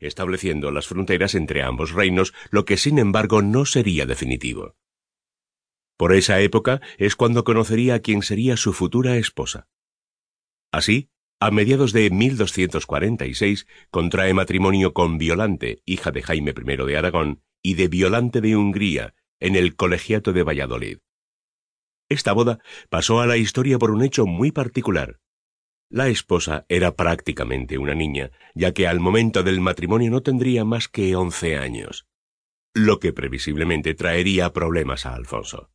estableciendo las fronteras entre ambos reinos, lo que sin embargo no sería definitivo. Por esa época es cuando conocería a quien sería su futura esposa. Así, a mediados de 1246 contrae matrimonio con Violante, hija de Jaime I de Aragón, y de Violante de Hungría, en el Colegiato de Valladolid. Esta boda pasó a la historia por un hecho muy particular. La esposa era prácticamente una niña, ya que al momento del matrimonio no tendría más que once años, lo que previsiblemente traería problemas a Alfonso.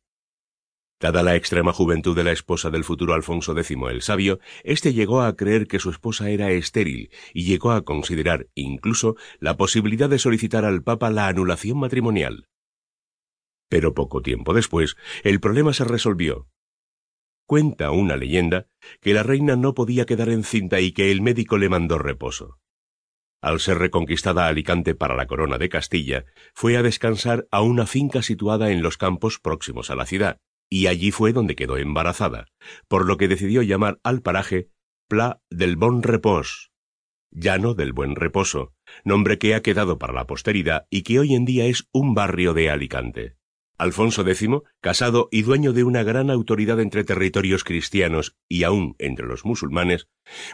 Dada la extrema juventud de la esposa del futuro Alfonso X el Sabio, éste llegó a creer que su esposa era estéril y llegó a considerar incluso la posibilidad de solicitar al Papa la anulación matrimonial. Pero poco tiempo después, el problema se resolvió. Cuenta una leyenda que la reina no podía quedar encinta y que el médico le mandó reposo. Al ser reconquistada Alicante para la corona de Castilla, fue a descansar a una finca situada en los campos próximos a la ciudad, y allí fue donde quedó embarazada, por lo que decidió llamar al paraje Pla del Bon Repos, llano del buen reposo, nombre que ha quedado para la posteridad y que hoy en día es un barrio de Alicante. Alfonso X, casado y dueño de una gran autoridad entre territorios cristianos y aún entre los musulmanes,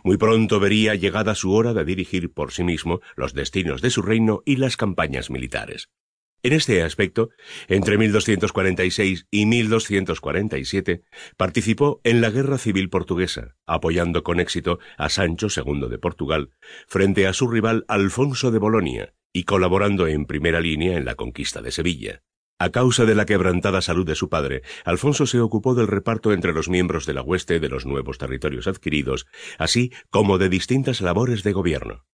muy pronto vería llegada su hora de dirigir por sí mismo los destinos de su reino y las campañas militares. En este aspecto, entre 1246 y 1247, participó en la Guerra Civil Portuguesa, apoyando con éxito a Sancho II de Portugal frente a su rival Alfonso de Bolonia y colaborando en primera línea en la conquista de Sevilla. A causa de la quebrantada salud de su padre, Alfonso se ocupó del reparto entre los miembros de la hueste de los nuevos territorios adquiridos, así como de distintas labores de gobierno.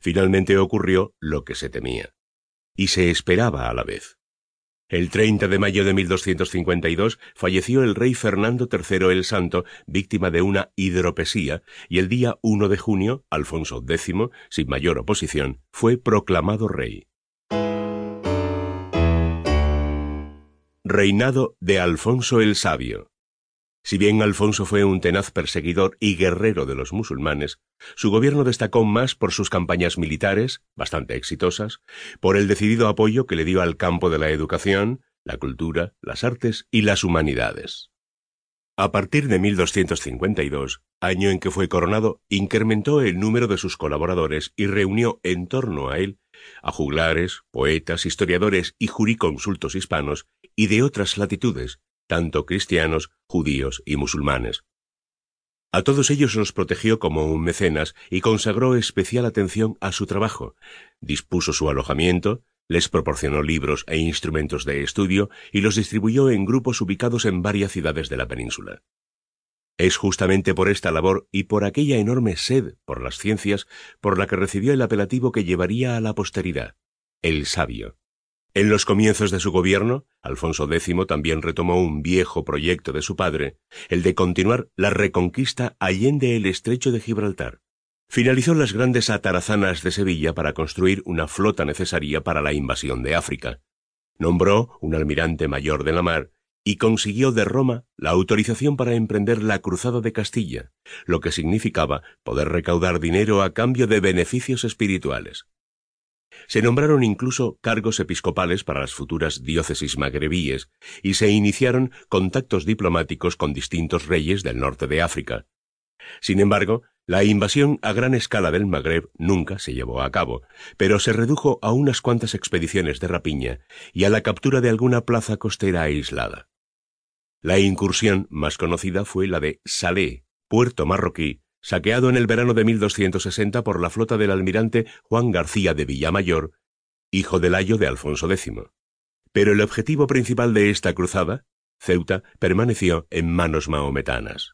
Finalmente ocurrió lo que se temía y se esperaba a la vez. El 30 de mayo de 1252 falleció el rey Fernando III el Santo, víctima de una hidropesía, y el día 1 de junio, Alfonso X, sin mayor oposición, fue proclamado rey. Reinado de Alfonso el Sabio. Si bien Alfonso fue un tenaz perseguidor y guerrero de los musulmanes, su gobierno destacó más por sus campañas militares, bastante exitosas, por el decidido apoyo que le dio al campo de la educación, la cultura, las artes y las humanidades. A partir de 1252, año en que fue coronado, incrementó el número de sus colaboradores y reunió en torno a él a juglares, poetas, historiadores y juríconsultos hispanos y de otras latitudes, tanto cristianos, judíos y musulmanes. A todos ellos los protegió como un mecenas y consagró especial atención a su trabajo, dispuso su alojamiento, les proporcionó libros e instrumentos de estudio y los distribuyó en grupos ubicados en varias ciudades de la península. Es justamente por esta labor y por aquella enorme sed por las ciencias por la que recibió el apelativo que llevaría a la posteridad, el sabio. En los comienzos de su gobierno, Alfonso X también retomó un viejo proyecto de su padre, el de continuar la reconquista allende el estrecho de Gibraltar. Finalizó las grandes atarazanas de Sevilla para construir una flota necesaria para la invasión de África. Nombró un almirante mayor de la mar y consiguió de Roma la autorización para emprender la Cruzada de Castilla, lo que significaba poder recaudar dinero a cambio de beneficios espirituales. Se nombraron incluso cargos episcopales para las futuras diócesis magrebíes y se iniciaron contactos diplomáticos con distintos reyes del norte de África. Sin embargo, la invasión a gran escala del Magreb nunca se llevó a cabo, pero se redujo a unas cuantas expediciones de rapiña y a la captura de alguna plaza costera aislada. La incursión más conocida fue la de Salé, puerto marroquí, saqueado en el verano de 1260 por la flota del almirante Juan García de Villamayor, hijo del ayo de Alfonso X. Pero el objetivo principal de esta cruzada, Ceuta, permaneció en manos mahometanas.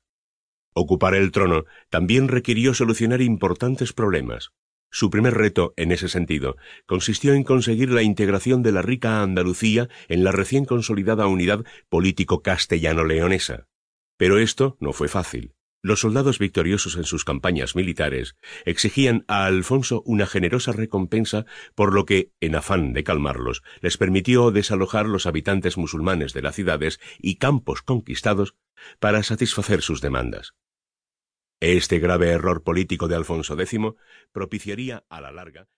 Ocupar el trono también requirió solucionar importantes problemas. Su primer reto, en ese sentido, consistió en conseguir la integración de la rica Andalucía en la recién consolidada unidad político castellano-leonesa. Pero esto no fue fácil. Los soldados victoriosos en sus campañas militares exigían a Alfonso una generosa recompensa, por lo que, en afán de calmarlos, les permitió desalojar los habitantes musulmanes de las ciudades y campos conquistados para satisfacer sus demandas. Este grave error político de Alfonso X propiciaría a la larga